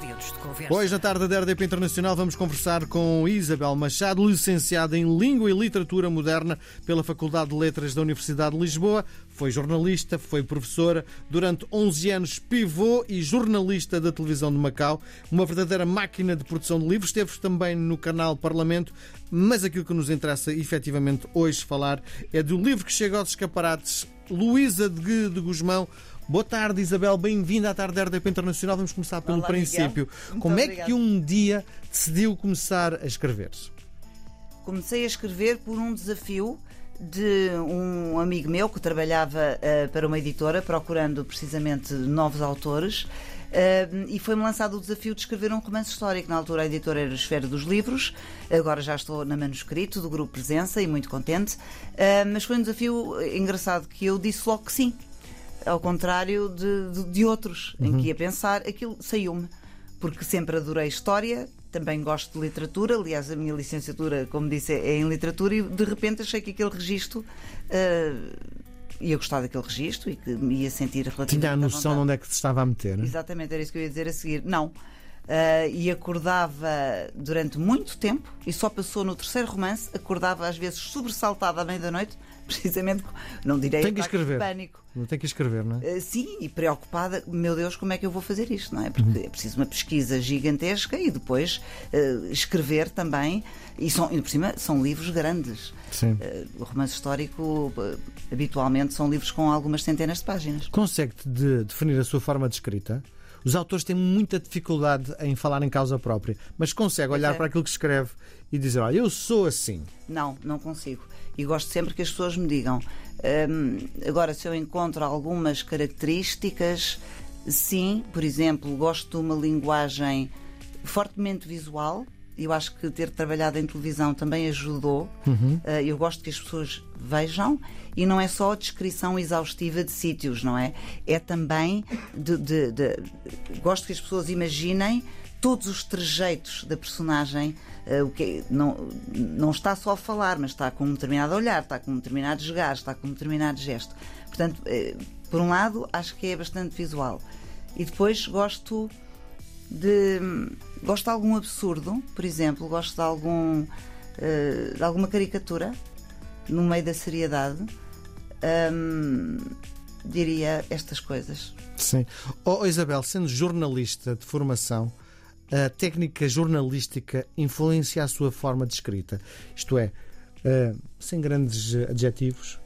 Dedos de conversa. Hoje, na tarde da RDP Internacional, vamos conversar com Isabel Machado, licenciada em Língua e Literatura Moderna pela Faculdade de Letras da Universidade de Lisboa. Foi jornalista, foi professora, durante 11 anos pivô e jornalista da televisão de Macau, uma verdadeira máquina de produção de livros. Esteve também no canal Parlamento, mas aquilo que nos interessa efetivamente hoje falar é do livro que chega aos escaparates, Luísa de Guzmão, Boa tarde, Isabel. Bem-vinda à tarde da RDP Internacional. Vamos começar pelo Olá, princípio. Como é que um dia decidiu começar a escrever? Comecei a escrever por um desafio de um amigo meu que trabalhava uh, para uma editora procurando precisamente novos autores. Uh, e foi-me lançado o desafio de escrever um romance histórico. Na altura a editora era a Esfera dos Livros, agora já estou na manuscrito do Grupo Presença e muito contente. Uh, mas foi um desafio engraçado que eu disse logo que sim ao contrário de, de, de outros, uhum. em que ia pensar, aquilo saiu-me. Porque sempre adorei história, também gosto de literatura, aliás, a minha licenciatura, como disse, é em literatura, e de repente achei que aquele registro. Uh, ia gostar daquele registro e que me ia sentir relativamente. Tinha a noção de onde é que se estava a meter, não é? Exatamente, era isso que eu ia dizer a seguir. Não. Uh, e acordava durante muito tempo, e só passou no terceiro romance, acordava às vezes sobressaltada à meia da noite, precisamente, não direi tem que escrever. pânico. Tem que escrever, não é? Uh, sim, e preocupada, meu Deus, como é que eu vou fazer isto, não é? Porque uhum. é preciso uma pesquisa gigantesca e depois uh, escrever também. E são, por cima, são livros grandes. Sim. Uh, o romance histórico, habitualmente, são livros com algumas centenas de páginas. Consegue-te de definir a sua forma de escrita? Os autores têm muita dificuldade em falar em causa própria, mas consegue olhar é. para aquilo que escreve e dizer: Olha, eu sou assim. Não, não consigo. E gosto sempre que as pessoas me digam. Hum, agora, se eu encontro algumas características, sim, por exemplo, gosto de uma linguagem fortemente visual eu acho que ter trabalhado em televisão também ajudou. Uhum. Uh, eu gosto que as pessoas vejam e não é só a descrição exaustiva de sítios, não é? É também de, de, de... gosto que as pessoas imaginem todos os trejeitos da personagem, uh, o que é, não, não está só a falar, mas está com um determinado olhar, está com um determinado jogar, está com um determinado gesto. Portanto, uh, por um lado, acho que é bastante visual. E depois gosto de. Gosto de algum absurdo, por exemplo, gosto de algum. Uh, de alguma caricatura no meio da seriedade. Um, diria estas coisas. Sim. Oh, Isabel, sendo jornalista de formação, a técnica jornalística influencia a sua forma de escrita? Isto é, uh, sem grandes adjetivos, eh,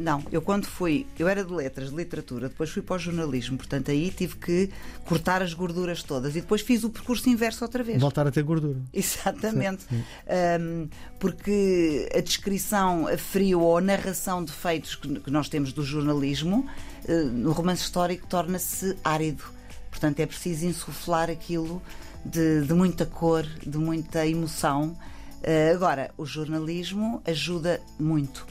não, eu quando fui, eu era de letras, de literatura, depois fui para o jornalismo, portanto aí tive que cortar as gorduras todas e depois fiz o percurso inverso outra vez. Voltar a ter gordura. Exatamente. Um, porque a descrição a frio ou a narração de feitos que nós temos do jornalismo, uh, no romance histórico torna-se árido. Portanto é preciso insuflar aquilo de, de muita cor, de muita emoção. Uh, agora, o jornalismo ajuda muito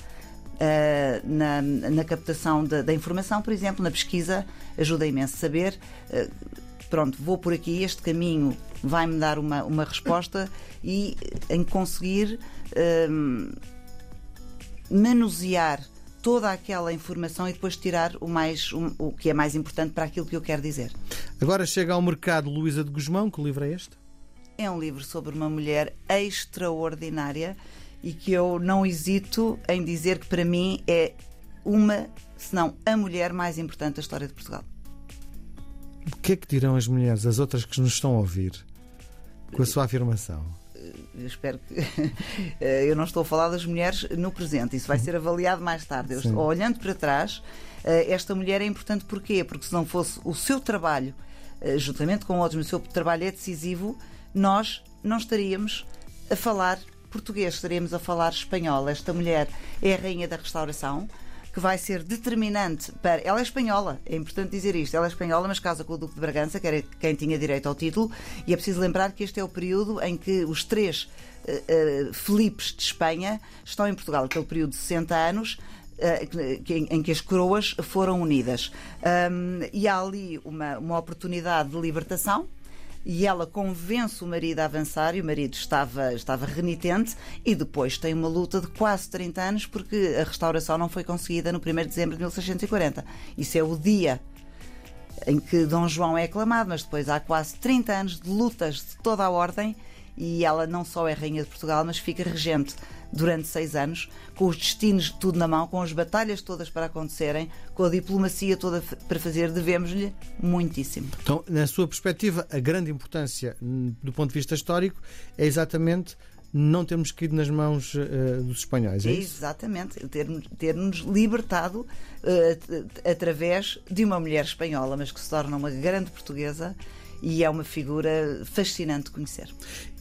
uh, na, na, captação da, da, informação, por exemplo, na pesquisa, ajuda imenso saber. Uh, pronto, vou por aqui, este caminho vai-me dar uma, uma resposta e em conseguir uh, manusear toda aquela informação e depois tirar o, mais, o, o, que é mais importante para aquilo que eu quero dizer. Agora chega ao mercado Luísa de Guzmão, que livro é este? É um livro sobre uma mulher extraordinária e que eu não hesito em dizer que para mim é uma, se não a mulher mais importante da história de Portugal. O que é que dirão as mulheres, as outras que nos estão a ouvir, com a sua afirmação? Eu espero que. eu não estou a falar das mulheres no presente, isso vai ser avaliado mais tarde. Eu estou, olhando para trás, eh, esta mulher é importante porquê? Porque se não fosse o seu trabalho, eh, juntamente com outros, mas o seu trabalho é decisivo, nós não estaríamos a falar português, estaremos a falar espanhol. Esta mulher é a rainha da restauração que vai ser determinante para. Ela é espanhola, é importante dizer isto. Ela é espanhola, mas casa com o Duque de Bragança, que era quem tinha direito ao título, e é preciso lembrar que este é o período em que os três uh, uh, Filipes de Espanha estão em Portugal, aquele período de 60 anos. Uh, em que as coroas foram unidas. Um, e há ali uma, uma oportunidade de libertação, e ela convence o marido a avançar e o marido estava, estava renitente e depois tem uma luta de quase 30 anos porque a restauração não foi conseguida no 1 de dezembro de 1640. Isso é o dia em que Dom João é aclamado, mas depois há quase 30 anos de lutas de toda a ordem e ela não só é Rainha de Portugal, mas fica regente durante seis anos, com os destinos tudo na mão, com as batalhas todas para acontecerem, com a diplomacia toda para fazer, devemos-lhe muitíssimo. Então, na sua perspectiva, a grande importância hum, do ponto de vista histórico é exatamente não termos caído nas mãos uh, dos espanhóis, é isso? Exatamente, ter-nos ter libertado uh, através de uma mulher espanhola, mas que se torna uma grande portuguesa e é uma figura fascinante de conhecer.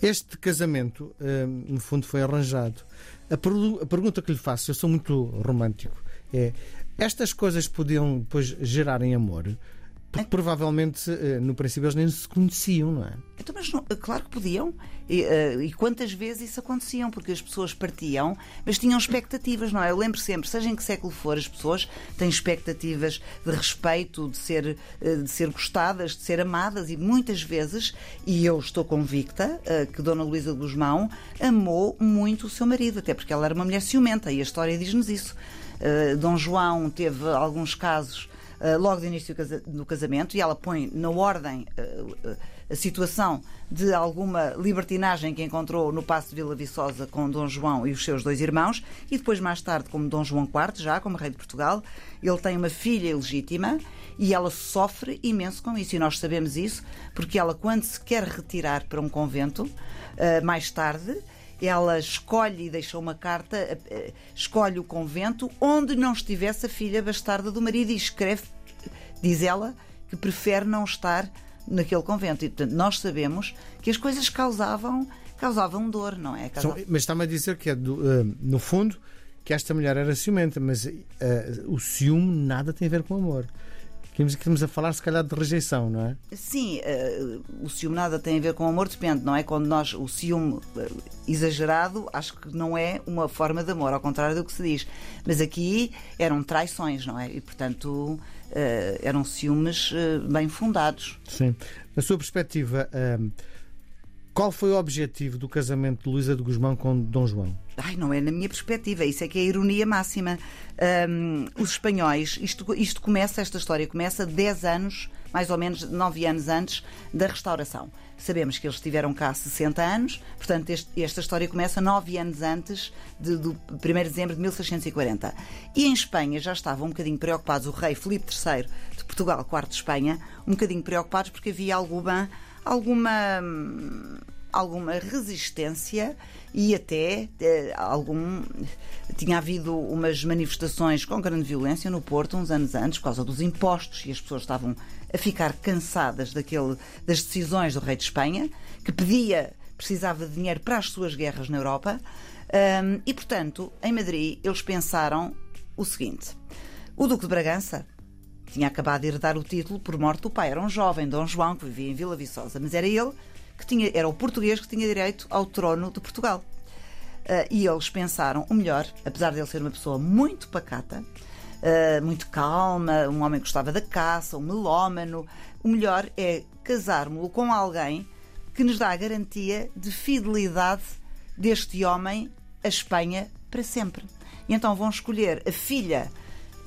Este casamento, uh, no fundo, foi arranjado. A, a pergunta que lhe faço, eu sou muito romântico, é: estas coisas podiam depois gerar em amor? Porque provavelmente, eh, no princípio, eles nem se conheciam, não é? Então, mas não, claro que podiam. E, uh, e, quantas vezes isso acontecia? Porque as pessoas partiam, mas tinham expectativas, não é? Eu lembro sempre, seja em que século for, as pessoas têm expectativas de respeito, de ser, uh, de ser gostadas, de ser amadas, e muitas vezes, e eu estou convicta, uh, que Dona Luísa de Guzmão amou muito o seu marido, até porque ela era uma mulher ciumenta, e a história diz-nos isso. Dom João teve alguns casos eh, logo de início do casamento e ela põe na ordem uh, a situação de alguma libertinagem que encontrou no Passo de Vila Viçosa com Dom João e os seus dois irmãos e depois mais tarde como Dom João IV, já como rei de Portugal, ele tem uma filha ilegítima e ela sofre imenso com isso e nós sabemos isso porque ela quando se quer retirar para um convento, mais tarde, ela escolhe e deixou uma carta, eh, escolhe o convento onde não estivesse a filha bastarda do marido e escreve, diz ela, que prefere não estar naquele convento. E, portanto, nós sabemos que as coisas causavam, causavam dor, não é? Causavam... Mas está-me a dizer que é, do, uh, no fundo, que esta mulher era ciumenta, mas uh, o ciúme nada tem a ver com amor. Estamos a falar, se calhar, de rejeição, não é? Sim, uh, o ciúme nada tem a ver com amor, depende, não é? Quando nós, o ciúme uh, exagerado, acho que não é uma forma de amor, ao contrário do que se diz. Mas aqui eram traições, não é? E, portanto, uh, eram ciúmes bem fundados. Sim. Na sua perspectiva, qual foi o objetivo do casamento de Luísa de Guzmão com Dom João? Ai, não é na minha perspectiva, isso é que é a ironia máxima. Um, os espanhóis, isto, isto começa, esta história começa 10 anos, mais ou menos 9 anos antes da restauração. Sabemos que eles tiveram cá 60 anos, portanto, este, esta história começa 9 anos antes de, do 1 de dezembro de 1640. E em Espanha já estavam um bocadinho preocupados, o rei Filipe III de Portugal, quarto de Espanha, um bocadinho preocupados porque havia alguma alguma alguma resistência e até eh, algum tinha havido umas manifestações com grande violência no Porto uns anos antes por causa dos impostos e as pessoas estavam a ficar cansadas daquele das decisões do rei de Espanha que pedia precisava de dinheiro para as suas guerras na Europa um, e portanto em Madrid eles pensaram o seguinte o Duque de Bragança tinha acabado de herdar o título por morte do pai. Era um jovem, Dom João, que vivia em Vila Viçosa, mas era ele que tinha, era o português que tinha direito ao trono de Portugal. Uh, e eles pensaram o melhor, apesar de ele ser uma pessoa muito pacata, uh, muito calma, um homem que gostava da caça, um melómano, o melhor é casarmos-lo com alguém que nos dá a garantia de fidelidade deste homem à Espanha para sempre. E então vão escolher a filha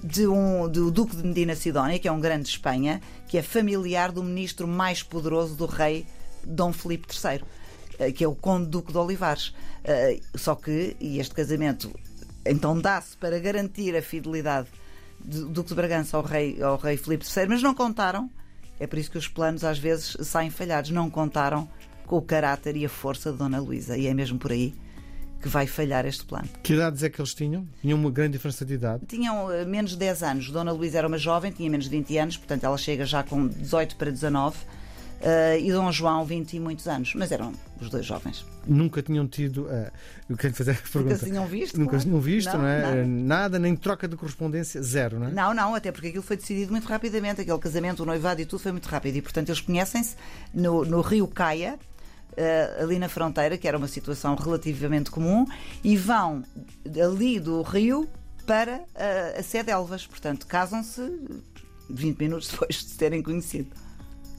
de um, do Duque de Medina Sidónia, que é um grande de Espanha, que é familiar do ministro mais poderoso do rei Dom Filipe III, eh, que é o Conde Duque de Olivares. Eh, só que, e este casamento então dá-se para garantir a fidelidade do Duque de Bragança ao rei, ao rei Filipe III, mas não contaram, é por isso que os planos às vezes saem falhados, não contaram com o caráter e a força de Dona Luísa, e é mesmo por aí que vai falhar este plano. Que idades é que eles tinham? Tinham uma grande diferença de idade? Tinham uh, menos de 10 anos. Dona Luísa era uma jovem, tinha menos de 20 anos, portanto ela chega já com 18 para 19. Uh, eh, e Dom João, 20 e muitos anos, mas eram os dois jovens. Nunca tinham tido. Uh, eu quero fazer a pergunta. Nunca tinham visto? Nunca claro. tinham visto, não, não é? Nada. nada. nem troca de correspondência, zero, não é? Não, não, até porque aquilo foi decidido muito rapidamente. Aquele casamento, o noivado e tudo foi muito rápido. E, portanto, eles conhecem-se no, no Rio Caia, uh, ali na fronteira, que era uma situação relativamente comum, e vão ali do rio para uh, a sede Elvas. Portanto, casam-se 20 minutos depois de se terem conhecido.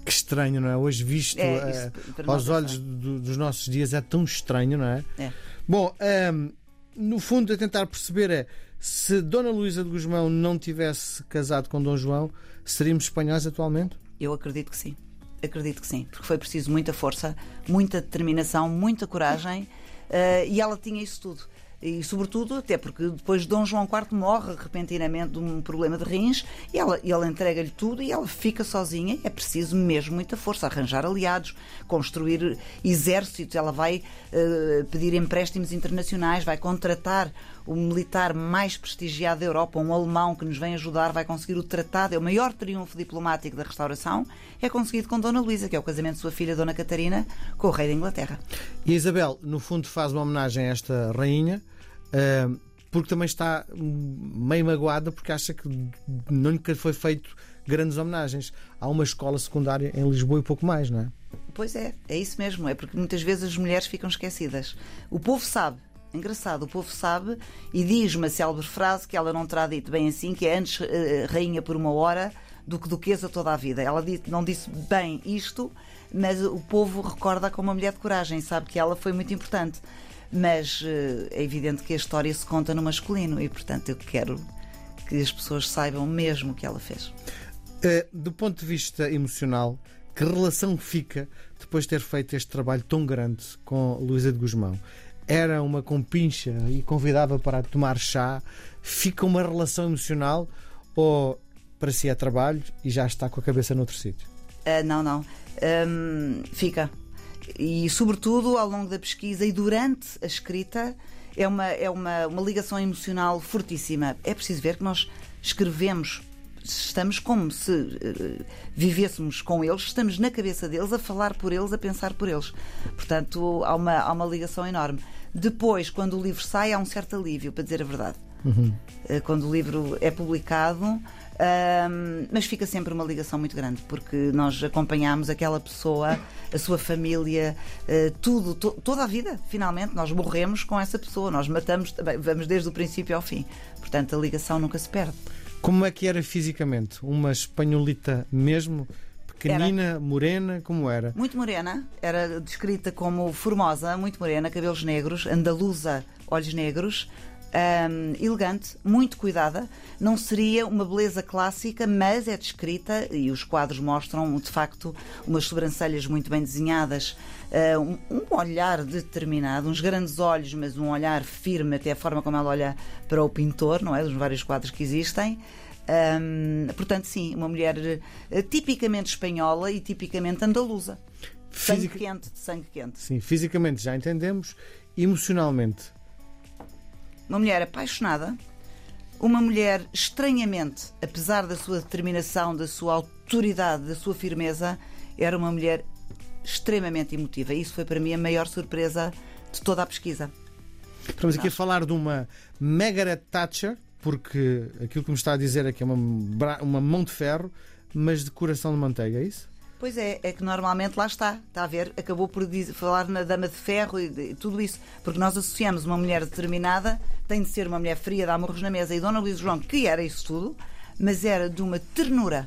Que estranho, não é? Hoje visto é, uh, aos olhos do, dos nossos dias é tão estranho, não é? é. Bom, um, ehm, no fundo, a tentar perceber é se Dona Luísa de Guzmão não tivesse casado com Dom João, seríamos espanhóis atualmente? Eu acredito que sim. Acredito que sim, porque foi preciso muita força, muita determinação, muita coragem uh, e ela tinha isso tudo. E, sobretudo, até porque depois Dom João IV morre repentinamente de um problema de rins e ela, ele entrega-lhe tudo e ela fica sozinha. É preciso mesmo muita força, arranjar aliados, construir exércitos. Ela vai uh, pedir empréstimos internacionais, vai contratar o militar mais prestigiado da Europa, um alemão que nos vem ajudar, vai conseguir o tratado. É o maior triunfo diplomático da restauração. É conseguido com Dona Luísa, que é o casamento de sua filha, Dona Catarina, com o rei da Inglaterra. E Isabel, no fundo, faz uma homenagem a esta rainha. Porque também está meio magoada porque acha que nunca foi feito grandes homenagens. Há uma escola secundária em Lisboa e pouco mais, não é? Pois é, é isso mesmo. É porque muitas vezes as mulheres ficam esquecidas. O povo sabe, Engraçado, o povo sabe e diz uma célebre frase que ela não terá dito bem assim, que é antes uh, rainha por uma hora do que duquesa toda a vida. Ela não disse bem isto, mas o povo recorda como uma mulher de coragem, sabe que ela foi muito importante. Mas uh, é evidente que a história se conta no masculino e, portanto, eu quero que as pessoas saibam mesmo o que ela fez. Uh, do ponto de vista emocional, que relação fica depois de ter feito este trabalho tão grande com Luísa de Guzmão? era uma compincha e convidava para tomar chá, fica uma relação emocional ou para si é trabalho e já está com a cabeça noutro sítio? Uh, não, não. Um, fica. E, sobretudo, ao longo da pesquisa e durante a escrita, é uma, é uma, uma ligação emocional fortíssima. É preciso ver que nós escrevemos estamos como se uh, vivêssemos com eles, estamos na cabeça deles, a falar por eles, a pensar por eles. Portanto, há uma, há uma ligação enorme. Depois, quando o livro sai, há um certo alívio, para dizer a verdade. Uhum. Uh, quando o livro é publicado, uh, mas fica sempre uma ligação muito grande, porque nós acompanhamos aquela pessoa, a sua família, uh, tudo, to toda a vida, finalmente, nós morremos com essa pessoa, nós matamos, vamos desde o princípio ao fim. Portanto, a ligação nunca se perde. Como é que era fisicamente? Uma espanholita mesmo? Pequenina, era. morena, como era? Muito morena, era descrita como formosa, muito morena, cabelos negros, andaluza, olhos negros, um, elegante, muito cuidada. Não seria uma beleza clássica, mas é descrita e os quadros mostram de facto umas sobrancelhas muito bem desenhadas, uh, um, um, olhar determinado, uns grandes olhos, mas um olhar firme, até a forma como ela olha para o pintor, não é? Dos vários quadros que existem. Um, portanto, sim, uma mulher uh, tipicamente espanhola e tipicamente andaluza. Sangue quente, sangue quente. Sim, fisicamente já entendemos. Emocionalmente, uma mulher apaixonada, uma mulher estranhamente, apesar da sua determinação, da sua autoridade, da sua firmeza, era uma mulher extremamente emotiva. Isso foi para mim a maior surpresa de toda a pesquisa. Estamos aqui a falar de uma Margaret Thatcher, porque aquilo que me está a dizer é que é uma, uma mão de ferro, mas de coração de manteiga, é isso? Pois é, é que normalmente lá está, está a ver, acabou por dizer, falar na dama de ferro e de, tudo isso, porque nós associamos uma mulher determinada, tem de ser uma mulher fria, de amorros na mesa, e Dona Luísa João, que era isso tudo, mas era de uma ternura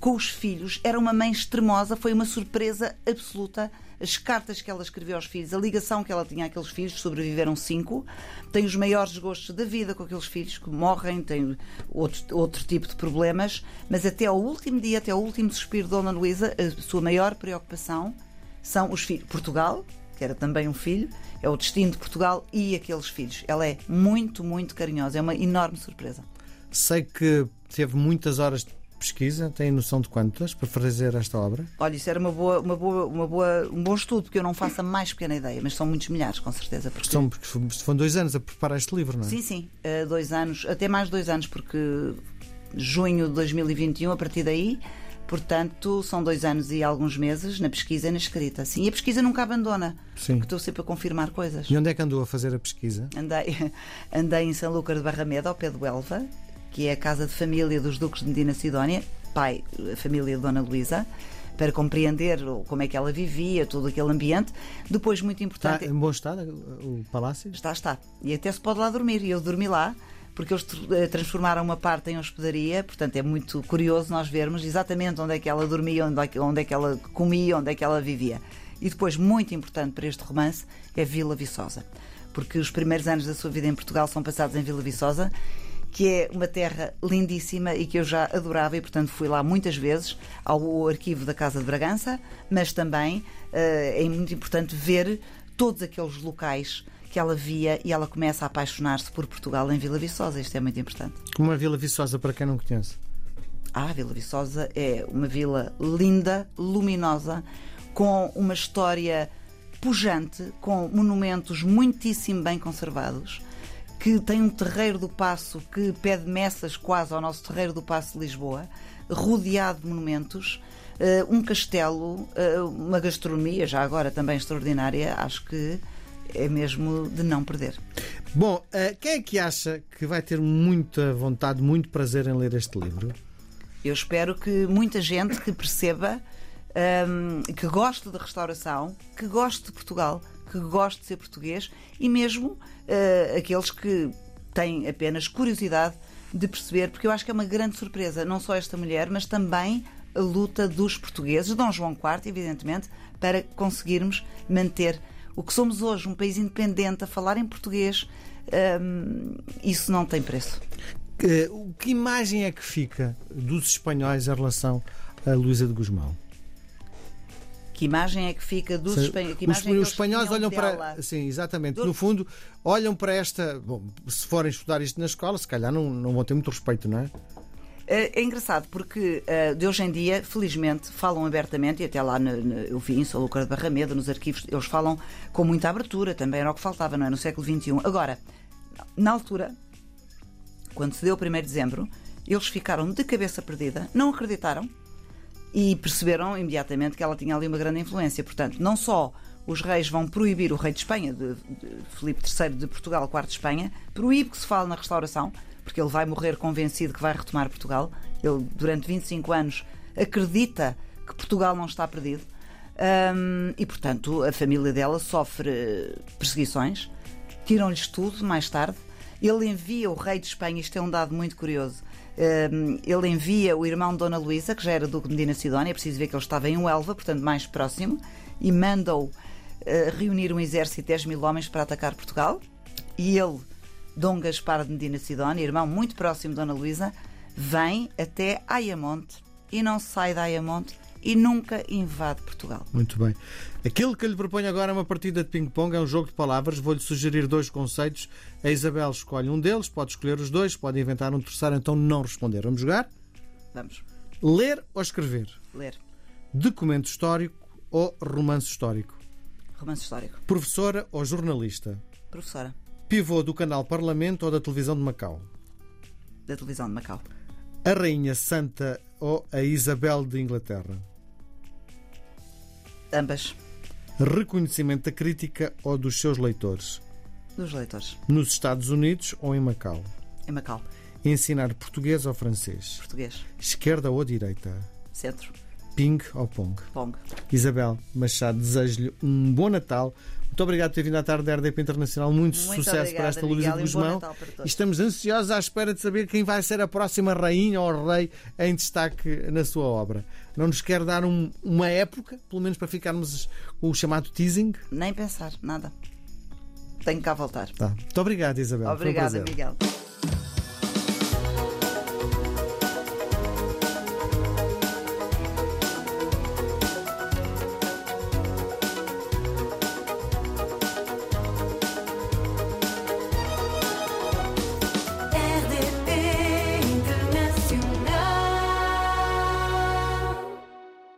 com os filhos, era uma mãe extremosa, foi uma surpresa absoluta as cartas que ela escreveu aos filhos, a ligação que ela tinha àqueles filhos, sobreviveram cinco, tem os maiores gostos da vida com aqueles filhos que morrem, tem outro, outro tipo de problemas, mas até ao último dia, até ao último suspiro de Dona Luísa, a sua maior preocupação são os filhos. Portugal, que era também um filho, é o destino de Portugal e aqueles filhos. Ela é muito, muito carinhosa, é uma enorme surpresa. Sei que teve muitas horas de pesquisa? Tem noção de quantas para fazer esta obra? Olha, isso era uma boa, uma boa, uma boa, um bom estudo, porque eu não faço a mais pequena ideia, mas são muitos milhares, com certeza. Porque... São, porque foram dois anos a preparar este livro, não é? Sim, sim, uh, dois anos, até mais dois anos, porque junho de 2021, a partir daí. Portanto, são dois anos e alguns meses na pesquisa e na escrita. Sim, e a pesquisa nunca abandona. Sim. Porque estou sempre a confirmar coisas. E onde é que andou a fazer a pesquisa? Andei, andei em São Lucas de Barrameda, ao pé do Elva, que é a casa de família dos Duques de Medina Sidónia, pai, a família de Dona Luísa, para compreender como é que ela vivia, todo aquele ambiente. Depois, muito importante. Está em bom estado o palácio? Está, está. E até se pode lá dormir. E eu dormi lá porque eles eh, transformaram uma parte em hospedaria, portanto é muito curioso nós vermos exatamente onde é que ela dormia, onde é onde é que ela comia, onde é que ela vivia. E depois, muito importante para este romance, é Vila Viçosa, porque os primeiros anos da sua vida em Portugal são passados em Vila Viçosa que é uma terra lindíssima e que eu já adorava e, portanto, fui lá muitas vezes ao arquivo da Casa de Bragança, mas também uh, é muito importante ver todos aqueles locais que ela via e ela começa a apaixonar-se por Portugal em Vila Viçosa. Isto é muito importante. Como é Vila Viçosa, para quem não conhece? Ah, Vila Viçosa é uma vila linda, luminosa, com uma história pujante, com monumentos muitíssimo bem conservados, que tem um terreiro do Passo que pede messas quase ao nosso terreiro do Passo de Lisboa, rodeado de monumentos, eh, um castelo, eh, uma gastronomia, já agora também extraordinária, acho que é mesmo de não perder. Bom, eh, quem é que acha que vai ter muita vontade, muito prazer em ler este livro? Eu espero que muita gente que perceba um, que goste de restauração, que goste de Portugal, que goste de ser português e mesmo uh, aqueles que têm apenas curiosidade de perceber, porque eu acho que é uma grande surpresa, não só esta mulher, mas também a luta dos portugueses, Dom João IV, evidentemente, para conseguirmos manter o que somos hoje, um país independente, a falar em português. Um, isso não tem preço. Que, que imagem é que fica dos espanhóis em relação a Luísa de Guzmão? Que imagem é que fica dos espanhóis? Os, é os espanhóis olham para. Sim, exatamente. Do... No fundo, olham para esta. Bom, se forem estudar isto na escola, se calhar não, não vão ter muito respeito, não é? É, é engraçado porque uh, de hoje em dia, felizmente, falam abertamente, e até lá no, no, eu vi em Solucar de Barrameda, nos arquivos, eles falam com muita abertura, também era o que faltava, não é? No século XXI. Agora, na altura, quando se deu o 1 de dezembro, eles ficaram de cabeça perdida, não acreditaram e perceberam imediatamente que ela tinha ali uma grande influência. Portanto, não só os reis vão proibir o rei de Espanha, de, de Filipe III de Portugal, IV de Espanha, proíbe que se fale na restauração, porque ele vai morrer convencido que vai retomar Portugal. Ele, durante 25 anos, acredita que Portugal não está perdido. E, portanto, a família dela sofre perseguições, tiram-lhes tudo mais tarde. Ele envia o rei de Espanha, isto é um dado muito curioso, ele envia o irmão de Dona Luísa, que já era Duque de Medina Sidónia, é preciso ver que ele estava em Uelva, portanto mais próximo, e manda-o eh, reunir um exército de 10 mil homens para atacar Portugal. E ele, Dom Gaspar de Medina Sidónia, irmão muito próximo de Dona Luísa, vem até Ayamonte e não sai de Ayamonte e nunca invade Portugal. Muito bem. Aquilo que eu lhe proponho agora é uma partida de ping-pong, é um jogo de palavras. Vou-lhe sugerir dois conceitos. A Isabel escolhe um deles, pode escolher os dois, pode inventar um terceiro, então não responder. Vamos jogar? Vamos. Ler ou escrever? Ler. Documento histórico ou romance histórico? Romance histórico. Professora ou jornalista? Professora. Pivô do canal Parlamento ou da televisão de Macau? Da televisão de Macau. A Rainha Santa ou a Isabel de Inglaterra? Ambas. Reconhecimento da crítica ou dos seus leitores? Dos leitores. Nos Estados Unidos ou em Macau? Em Macau. Ensinar português ou francês? Português. Esquerda ou direita? Centro. Ping ou Pong? Pong. Isabel Machado, desejo-lhe um bom Natal. Muito obrigado por ter vindo à tarde da RDP Internacional. Muito, Muito sucesso obrigada, para esta Luísa Guzmão. E estamos ansiosos à espera de saber quem vai ser a próxima rainha ou rei em destaque na sua obra. Não nos quer dar um, uma época, pelo menos para ficarmos com o chamado teasing? Nem pensar, nada. Tenho cá a voltar. Tá. Muito obrigado, Isabel. Obrigada, um Miguel.